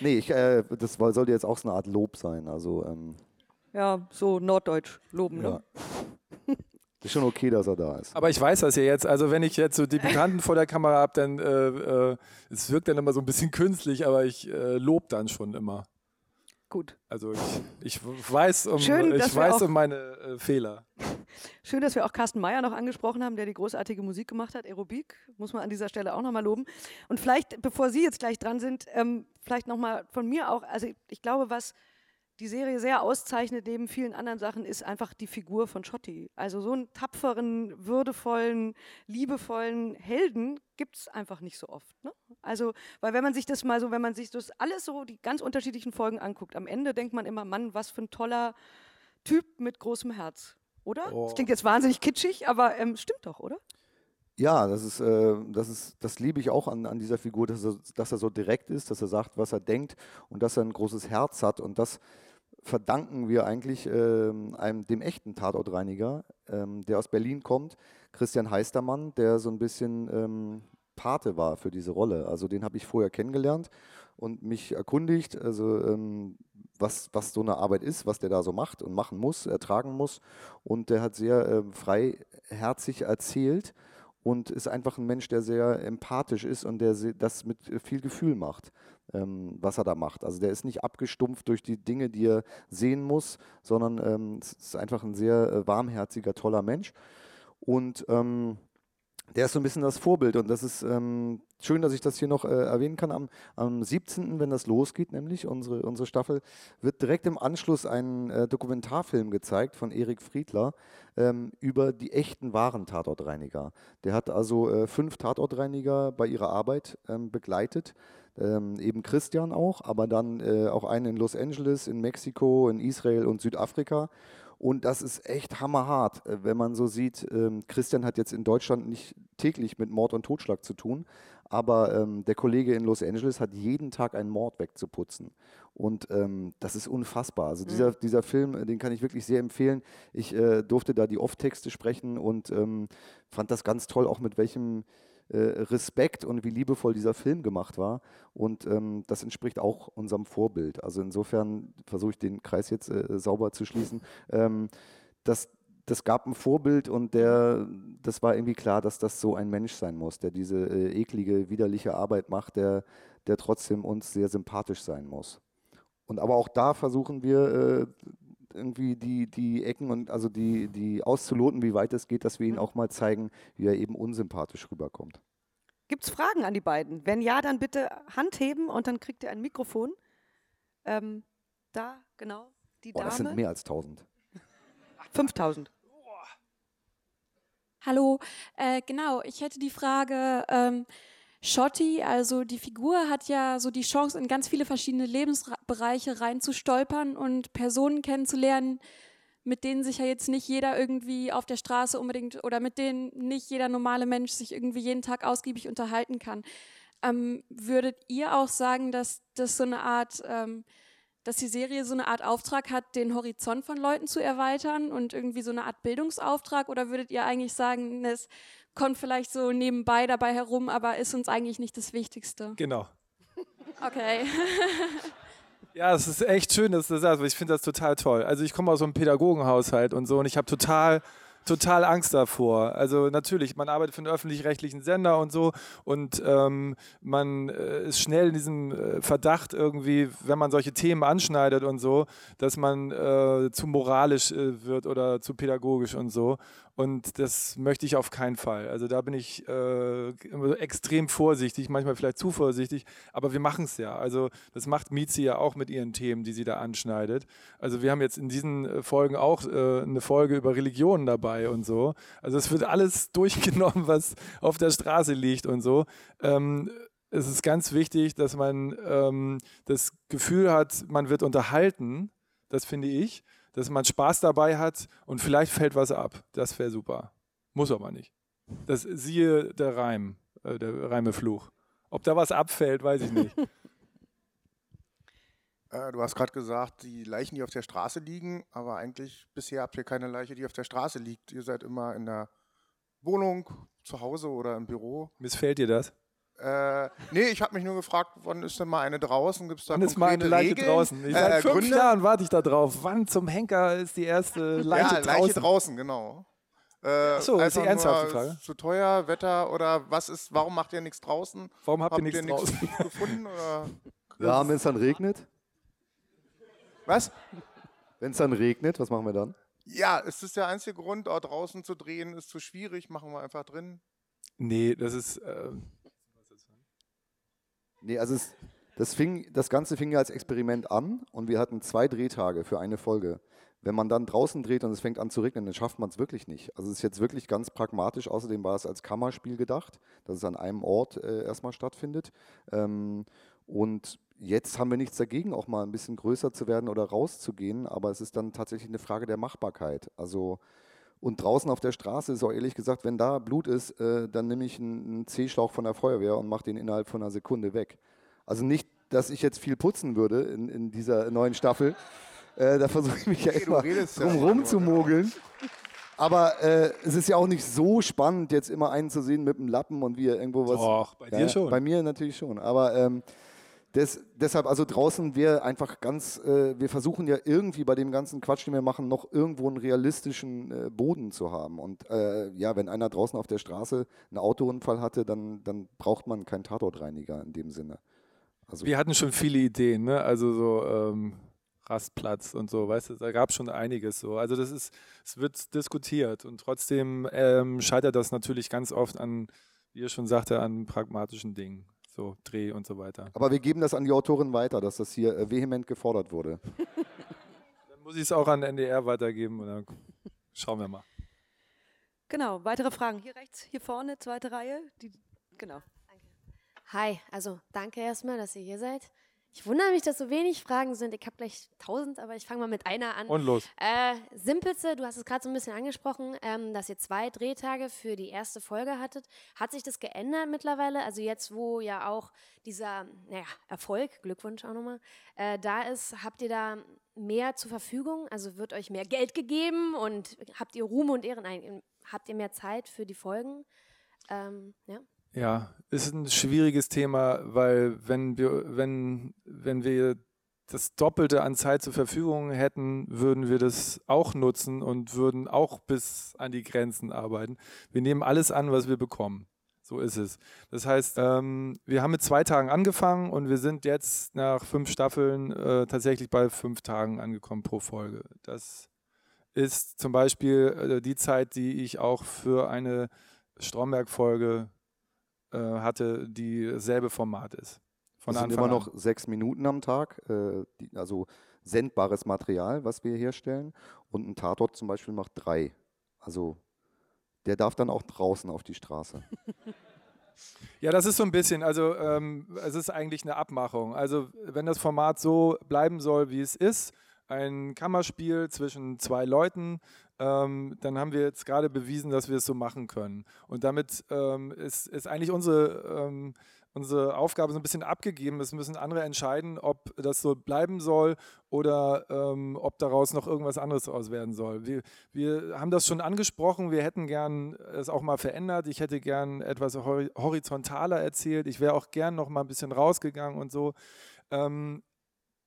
nee, ich, äh, das war- sollte jetzt auch so eine Art Lob sein. Also ähm, Ja, so norddeutsch loben. ja. Ne? ist schon okay, dass er da ist. Aber ich weiß das ja jetzt. Also wenn ich jetzt so Debütanten vor der Kamera habe, dann äh, äh, es wirkt dann immer so ein bisschen künstlich, aber ich äh, lob dann schon immer. Gut. Also ich, ich weiß um, Schön, ich weiß um meine äh, Fehler. Schön, dass wir auch Carsten Meyer noch angesprochen haben, der die großartige Musik gemacht hat. Aerobik, muss man an dieser Stelle auch nochmal loben. Und vielleicht, bevor Sie jetzt gleich dran sind, ähm, vielleicht nochmal von mir auch, also ich glaube, was die Serie sehr auszeichnet, neben vielen anderen Sachen, ist einfach die Figur von Schotti. Also so einen tapferen, würdevollen, liebevollen Helden gibt es einfach nicht so oft. Ne? Also, weil wenn man sich das mal so, wenn man sich das alles so, die ganz unterschiedlichen Folgen anguckt, am Ende denkt man immer, Mann, was für ein toller Typ mit großem Herz. Oder? Oh. Das klingt jetzt wahnsinnig kitschig, aber ähm, stimmt doch, oder? Ja, das ist, äh, das ist, das liebe ich auch an, an dieser Figur, dass er, dass er so direkt ist, dass er sagt, was er denkt und dass er ein großes Herz hat. Und das verdanken wir eigentlich ähm, einem, dem echten Tatortreiniger, ähm, der aus Berlin kommt, Christian Heistermann, der so ein bisschen ähm, Pate war für diese Rolle. Also den habe ich vorher kennengelernt und mich erkundigt, also ähm, was, was so eine Arbeit ist, was der da so macht und machen muss, ertragen muss. Und der hat sehr ähm, freiherzig erzählt und ist einfach ein Mensch, der sehr empathisch ist und der das mit äh, viel Gefühl macht, ähm, was er da macht. Also der ist nicht abgestumpft durch die Dinge, die er sehen muss, sondern ähm, ist einfach ein sehr äh, warmherziger, toller Mensch. Und ähm, der ist so ein bisschen das Vorbild und das ist ähm, schön, dass ich das hier noch äh, erwähnen kann. Am, am 17., wenn das losgeht, nämlich unsere, unsere Staffel, wird direkt im Anschluss ein äh, Dokumentarfilm gezeigt von Erik Friedler ähm, über die echten wahren Tatortreiniger. Der hat also äh, fünf Tatortreiniger bei ihrer Arbeit ähm, begleitet. Ähm, eben Christian auch, aber dann äh, auch einen in Los Angeles, in Mexiko, in Israel und Südafrika. Und das ist echt hammerhart, äh, wenn man so sieht, ähm, Christian hat jetzt in Deutschland nicht täglich mit Mord und Totschlag zu tun, aber ähm, der Kollege in Los Angeles hat jeden Tag einen Mord wegzuputzen. Und ähm, das ist unfassbar. Also dieser, Mhm. dieser Film, äh, den kann ich wirklich sehr empfehlen. Ich äh, durfte da die Off-Texte sprechen und ähm, fand das ganz toll, auch mit welchem äh, Respekt und wie liebevoll dieser Film gemacht war. Und ähm, das entspricht auch unserem Vorbild. Also insofern versuche ich den Kreis jetzt äh, sauber zu schließen. Ähm, das, das gab ein Vorbild und der, das war irgendwie klar, dass das so ein Mensch sein muss, der diese äh, eklige, widerliche Arbeit macht, der, der trotzdem uns sehr sympathisch sein muss. Und aber auch da versuchen wir äh, irgendwie die, die Ecken und also die, die auszuloten, wie weit es geht, dass wir ihnen auch mal zeigen, wie er eben unsympathisch rüberkommt. Gibt es Fragen an die beiden? Wenn ja, dann bitte Hand heben und dann kriegt ihr ein Mikrofon. Ähm, da, genau, die Dame. das sind mehr als 1000. 5000. Hallo, äh, genau, ich hätte die Frage, ähm, Schotti, also die Figur hat ja so die Chance, in ganz viele verschiedene Lebensbereiche reinzustolpern und Personen kennenzulernen, mit denen sich ja jetzt nicht jeder irgendwie auf der Straße unbedingt oder mit denen nicht jeder normale Mensch sich irgendwie jeden Tag ausgiebig unterhalten kann. Ähm, würdet ihr auch sagen, dass das so eine Art ähm, dass die Serie so eine Art Auftrag hat, den Horizont von Leuten zu erweitern und irgendwie so eine Art Bildungsauftrag? Oder würdet ihr eigentlich sagen, es kommt vielleicht so nebenbei dabei herum, aber ist uns eigentlich nicht das Wichtigste? Genau. Okay. Ja, es ist echt schön, dass du das sagst, weil ich finde das total toll. Also ich komme aus so einem Pädagogenhaushalt und so und ich habe total total Angst davor. Also natürlich, man arbeitet für einen öffentlich-rechtlichen Sender und so und ähm, man äh, ist schnell in diesem äh, Verdacht irgendwie, wenn man solche Themen anschneidet und so, dass man äh, zu moralisch äh, wird oder zu pädagogisch und so. Und das möchte ich auf keinen Fall. Also da bin ich äh, extrem vorsichtig, manchmal vielleicht zu vorsichtig, aber wir machen es ja. Also das macht Mizi ja auch mit ihren Themen, die sie da anschneidet. Also wir haben jetzt in diesen äh, Folgen auch äh, eine Folge über Religionen dabei und so. Also es wird alles durchgenommen, was auf der Straße liegt und so. Ähm, es ist ganz wichtig, dass man ähm, das Gefühl hat, man wird unterhalten. Das finde ich dass man Spaß dabei hat und vielleicht fällt was ab. Das wäre super. Muss aber nicht. Das siehe der Reim, äh, der Reimefluch. Ob da was abfällt, weiß ich nicht. Äh, du hast gerade gesagt, die Leichen, die auf der Straße liegen, aber eigentlich bisher habt ihr keine Leiche, die auf der Straße liegt. Ihr seid immer in der Wohnung, zu Hause oder im Büro. Missfällt dir das? Äh, nee, ich habe mich nur gefragt, wann ist denn mal eine draußen? Gibt es da Wann ist mal eine Leiche Regeln? draußen? Ich, Äh, seit fünf Gründe? Jahren warte ich da drauf. Wann zum Henker ist die erste Leiche ja, draußen? Leiche draußen, genau. Äh, so, ist die ernsthafte nur Frage? Zu teuer, Wetter oder was ist, warum macht ihr nichts draußen? Warum habt ihr nichts draußen? gefunden? Oder? Ja, wenn es dann regnet? Was? Wenn es dann regnet, was machen wir dann? Ja, es ist der einzige Grund, auch draußen zu drehen, ist zu schwierig, machen wir einfach drin. Nee, das ist. Äh, Nee, also es, das, fing, das Ganze fing ja als Experiment an und wir hatten zwei Drehtage für eine Folge. Wenn man dann draußen dreht und es fängt an zu regnen, dann schafft man es wirklich nicht. Also es ist jetzt wirklich ganz pragmatisch. Außerdem war es als Kammerspiel gedacht, dass es an einem Ort äh, erstmal stattfindet. Ähm, und jetzt haben wir nichts dagegen, auch mal ein bisschen größer zu werden oder rauszugehen, aber es ist dann tatsächlich eine Frage der Machbarkeit. Also und draußen auf der Straße ist auch ehrlich gesagt, wenn da Blut ist, äh, dann nehme ich einen, C-Schlauch von der Feuerwehr und mache den innerhalb von einer Sekunde weg. Also nicht, dass ich jetzt viel putzen würde in, in dieser neuen Staffel. Äh, da versuche ich mich ja immer ja drum rum zu mogeln. Aber äh, es ist ja auch nicht so spannend, jetzt immer einen zu sehen mit einem Lappen und wie er irgendwo was. Doch, bei dir schon. Bei mir natürlich schon. Aber ähm, des, deshalb, also draußen wir einfach ganz, äh, wir versuchen ja irgendwie bei dem ganzen Quatsch, den wir machen, noch irgendwo einen realistischen äh, Boden zu haben. Und äh, ja, wenn einer draußen auf der Straße einen Autounfall hatte, dann, dann braucht man keinen Tatortreiniger in dem Sinne. Also, wir hatten schon viele Ideen, ne? Also so ähm, Rastplatz und so, weißt du, da gab es schon einiges so. Also das ist, es wird diskutiert und trotzdem ähm, scheitert das natürlich ganz oft an, wie ihr schon sagte, an pragmatischen Dingen. So Dreh und so weiter. aber wir geben das an die Autorin weiter, dass das hier äh, vehement gefordert wurde. Dann muss ich es auch an NDR weitergeben und dann schauen wir mal. Genau, weitere Fragen. Hier rechts, hier vorne, zweite Reihe. Die, genau. Hi, also danke erstmal, dass ihr hier seid. Ich wundere mich, dass so wenig Fragen sind. Ich habe gleich tausend, aber ich fange mal mit einer an. Und los. Äh, simpelste, du hast es gerade so ein bisschen angesprochen, ähm, dass ihr zwei Drehtage für die erste Folge hattet. Hat sich das geändert mittlerweile? Also jetzt, wo ja auch dieser naja, Erfolg, Glückwunsch auch nochmal, äh, da ist, habt ihr da mehr zur Verfügung? Also wird euch mehr Geld gegeben und habt ihr Ruhm und Ehren? Nein, habt ihr mehr Zeit für die Folgen? Ähm, ja. Ja, ist ein schwieriges Thema, weil wenn wir, wenn, wenn wir das Doppelte an Zeit zur Verfügung hätten, würden wir das auch nutzen und würden auch bis an die Grenzen arbeiten. Wir nehmen alles an, was wir bekommen. So ist es. Das heißt, ähm, wir haben mit zwei Tagen angefangen und wir sind jetzt nach fünf Staffeln äh, tatsächlich bei fünf Tagen angekommen pro Folge. Das ist zum Beispiel äh, die Zeit, die ich auch für eine Stromberg-Folge äh, hatte, die dasselbe Format ist. Von das sind Anfang immer an. noch sechs Minuten am Tag, äh, die, also sendbares Material, was wir herstellen. Und ein Tatort zum Beispiel macht drei. Also der darf dann auch draußen auf die Straße. Ja, das ist so ein bisschen, also ähm, es ist eigentlich eine Abmachung. Also wenn das Format so bleiben soll, wie es ist, ein Kammerspiel zwischen zwei Leuten, ähm, dann haben wir jetzt gerade bewiesen, dass wir es so machen können. Und damit ähm, ist, ist eigentlich unsere, ähm, unsere Aufgabe so ein bisschen abgegeben. Es müssen andere entscheiden, ob das so bleiben soll oder ähm, ob daraus noch irgendwas anderes daraus werden soll. Wir, wir haben das schon angesprochen. Wir hätten gern es auch mal verändert. Ich hätte gern etwas horizontaler erzählt. Ich wäre auch gern noch mal ein bisschen rausgegangen und so. Ähm,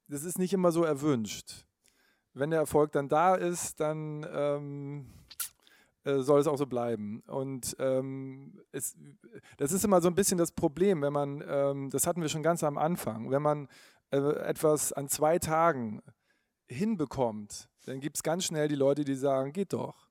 das ist nicht immer so erwünscht. Wenn der Erfolg dann da ist, dann ähm, äh, soll es auch so bleiben. Und ähm, es, das ist immer so ein bisschen das Problem, wenn man, ähm, das hatten wir schon ganz am Anfang, wenn man äh, etwas an zwei Tagen hinbekommt, dann gibt es ganz schnell die Leute, die sagen, geht doch.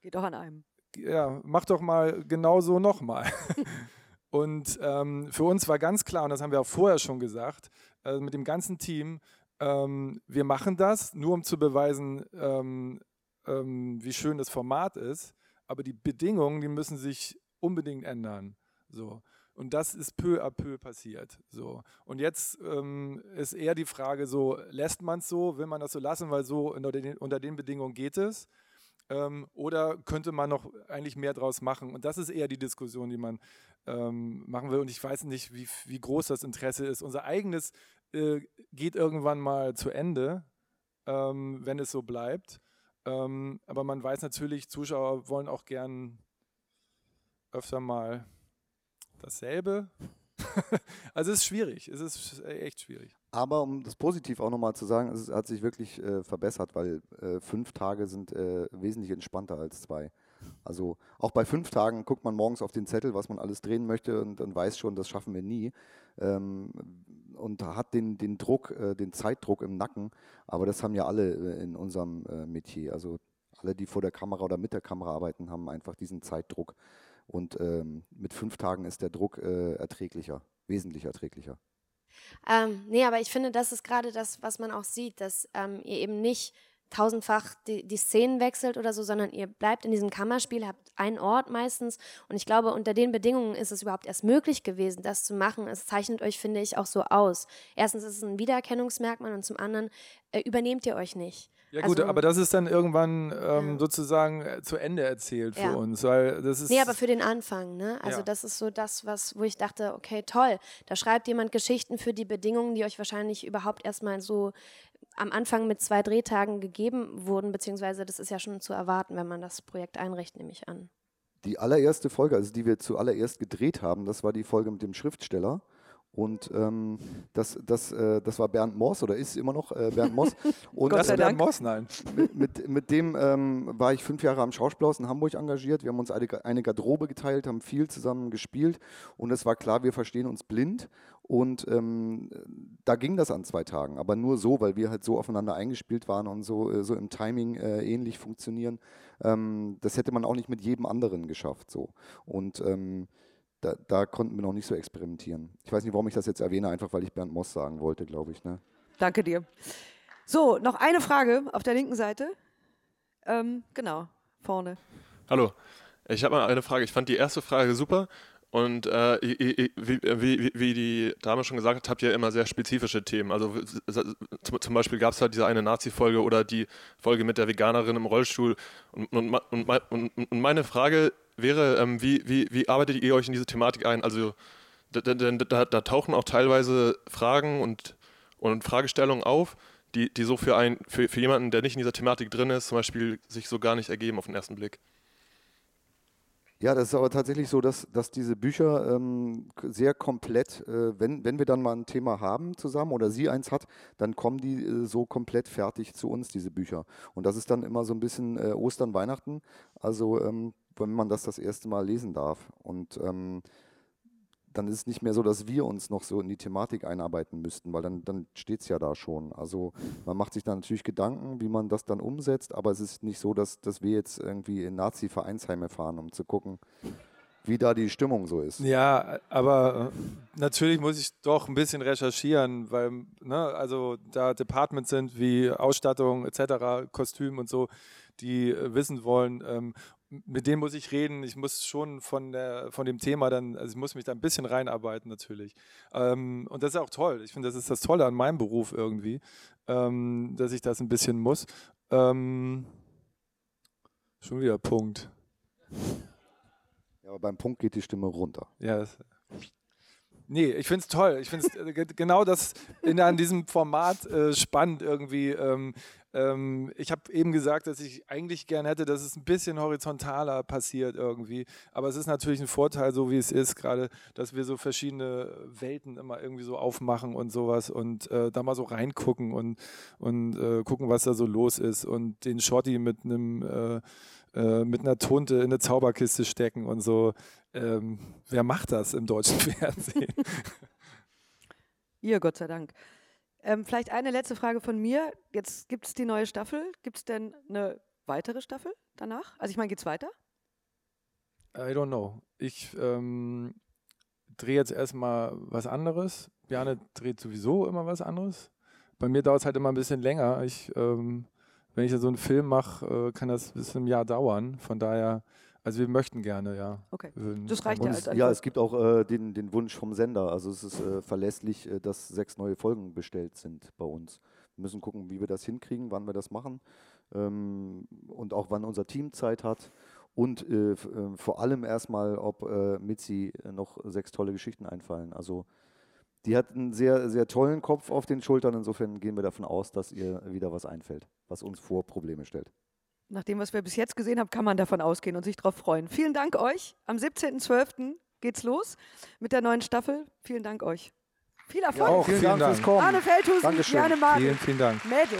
Geht doch an einem. Ja, mach doch mal genauso nochmal. und ähm, für uns war ganz klar, und das haben wir auch vorher schon gesagt, äh, mit dem ganzen Team, ähm, wir machen das, nur um zu beweisen, ähm, ähm, wie schön das Format ist, aber die Bedingungen, die müssen sich unbedingt ändern. So. Und das ist peu à peu passiert. So. Und jetzt ähm, ist eher die Frage so, lässt man es so, will man das so lassen, weil so unter den, unter den Bedingungen geht es? Ähm, oder könnte man noch eigentlich mehr draus machen? Und das ist eher die Diskussion, die man ähm, machen will. Und ich weiß nicht, wie, wie groß das Interesse ist. Unser eigenes äh, geht irgendwann mal zu Ende, ähm, wenn es so bleibt. Ähm, aber man weiß natürlich, Zuschauer wollen auch gern öfter mal dasselbe. also es ist schwierig, es ist echt schwierig. Aber um das positiv auch nochmal zu sagen, es hat sich wirklich äh, verbessert, weil äh, fünf Tage sind äh, wesentlich entspannter als zwei. Also auch bei fünf Tagen guckt man morgens auf den Zettel, was man alles drehen möchte und, und weiß schon, das schaffen wir nie. Ähm, und hat den, den Druck, äh, den Zeitdruck im Nacken. Aber das haben ja alle äh, in unserem äh, Metier. Also alle, die vor der Kamera oder mit der Kamera arbeiten, haben einfach diesen Zeitdruck. Und ähm, mit fünf Tagen ist der Druck äh, erträglicher, wesentlich erträglicher. Ähm, nee, aber ich finde, das ist gerade das, was man auch sieht, dass ähm, ihr eben nicht tausendfach die, die Szenen wechselt oder so, sondern ihr bleibt in diesem Kammerspiel, habt einen Ort meistens. Und ich glaube, unter den Bedingungen ist es überhaupt erst möglich gewesen, das zu machen. Es zeichnet euch, finde ich, auch so aus. Erstens ist es ein Wiedererkennungsmerkmal und zum anderen äh, übernehmt ihr euch nicht. Ja gut, also, aber das ist dann irgendwann ähm, ja. sozusagen äh, zu Ende erzählt für ja. uns, weil das ist Nee, aber für den Anfang, ne? Also ja. das ist so das, was wo ich dachte, okay, toll, da schreibt jemand Geschichten für die Bedingungen, die euch wahrscheinlich überhaupt erstmal so am Anfang mit zwei Drehtagen gegeben wurden, beziehungsweise das ist ja schon zu erwarten, wenn man das Projekt einrichtet, nehme ich an. Die allererste Folge, also die wir zuallererst gedreht haben, das war die Folge mit dem Schriftsteller. Und ähm, das, das, äh, das war Bernd Moss oder ist immer noch äh, Bernd Moss. Und Gott sei Bernd Moss, nein. Mit, mit, mit dem ähm, war ich fünf Jahre am Schauspielhaus in Hamburg engagiert. Wir haben uns eine, eine Garderobe geteilt, haben viel zusammen gespielt und es war klar, wir verstehen uns blind. Und ähm, da ging das an zwei Tagen, aber nur so, weil wir halt so aufeinander eingespielt waren und so, äh, so im Timing äh, ähnlich funktionieren. Ähm, das hätte man auch nicht mit jedem anderen geschafft. So. Und ähm, da, da, konnten wir noch nicht so experimentieren. Ich weiß nicht, warum ich das jetzt erwähne, einfach weil ich Bernd Moss sagen wollte, glaube ich. Ne? Danke dir. So, noch eine Frage auf der linken Seite. Ähm, genau, vorne. Hallo, ich habe mal eine Frage. Ich fand die erste Frage super. Und äh, wie, wie, wie, die Dame schon gesagt hat, habt ihr immer sehr spezifische Themen. Also zum Beispiel gab es halt diese eine Nazi-Folge oder die Folge mit der Veganerin im Rollstuhl. Und, und, und, und meine Frage wäre, ähm, wie, wie, wie arbeitet ihr euch in diese Thematik ein? Also da, da, da tauchen auch teilweise Fragen und, und Fragestellungen auf, die, die so für, ein, für, für jemanden, der nicht in dieser Thematik drin ist, zum Beispiel sich so gar nicht ergeben auf den ersten Blick. Ja, das ist aber tatsächlich so, dass, dass diese Bücher ähm, sehr komplett, äh, wenn, wenn wir dann mal ein Thema haben zusammen oder sie eins hat, dann kommen die äh, so komplett fertig zu uns, diese Bücher. Und das ist dann immer so ein bisschen äh, Ostern, Weihnachten, also ähm, wenn man das das erste Mal lesen darf. Und ähm, dann ist es nicht mehr so, dass wir uns noch so in die Thematik einarbeiten müssten, weil dann, dann steht es ja da schon. Also man macht sich dann natürlich Gedanken, wie man das dann umsetzt, aber es ist nicht so, dass, dass wir jetzt irgendwie in Nazi-Vereinsheime fahren, um zu gucken, wie da die Stimmung so ist. Ja, aber äh, natürlich muss ich doch ein bisschen recherchieren, weil ne, also da Departments sind wie Ausstattung etc., Kostüm und so, die äh, wissen wollen, ähm, mit denen muss ich reden. Ich muss schon von, der, von dem Thema dann, also ich muss mich da ein bisschen reinarbeiten natürlich. Ähm, und das ist auch toll. Ich finde, das ist das Tolle an meinem Beruf irgendwie, ähm, dass ich das ein bisschen muss. Ähm, schon wieder Punkt. Ja, aber beim Punkt geht die Stimme runter. Ja, das, Nee, ich finde es toll. Ich finde es genau das in, an diesem Format äh, spannend irgendwie. Ähm, ähm, ich habe eben gesagt, dass ich eigentlich gern hätte, dass es ein bisschen horizontaler passiert irgendwie. Aber es ist natürlich ein Vorteil, so wie es ist, gerade, dass wir so verschiedene Welten immer irgendwie so aufmachen und sowas und äh, da mal so reingucken und, und äh, gucken, was da so los ist und den Shorty mit einem äh, äh, mit einer Tunte in eine Zauberkiste stecken und so. Ähm, wer macht das im deutschen Fernsehen? Ihr, Gott sei Dank. Ähm, vielleicht eine letzte Frage von mir. Jetzt gibt es die neue Staffel. Gibt es denn eine weitere Staffel danach? Also ich meine, geht es weiter? I don't know. Ich ähm, drehe jetzt erstmal was anderes. Bjarne dreht sowieso immer was anderes. Bei mir dauert es halt immer ein bisschen länger. Ich ähm, wenn ich so einen Film mache, äh, kann das bis ein Jahr dauern. Von daher, also wir möchten gerne, ja. Okay. Das reicht ja als Ja, es gibt auch äh, den, den Wunsch vom Sender. Also es ist äh, verlässlich, äh, dass sechs neue Folgen bestellt sind bei uns. Wir müssen gucken, wie wir das hinkriegen, wann wir das machen ähm, und auch wann unser Team Zeit hat. Und äh, äh, vor allem erstmal, ob äh, Mitzi noch sechs tolle Geschichten einfallen. Also die hat einen sehr, sehr tollen Kopf auf den Schultern. Insofern gehen wir davon aus, dass ihr wieder was einfällt, was uns vor Probleme stellt. Nach dem, was wir bis jetzt gesehen haben, kann man davon ausgehen und sich darauf freuen. Vielen Dank euch. Am 17.12. geht's los mit der neuen Staffel. Vielen Dank euch. Viel Erfolg. Ja, auch, vielen, vielen Dank fürs Kommen. Arne Feldhusen, Dankeschön. Janne Martin. Vielen, vielen Dank. Mädel.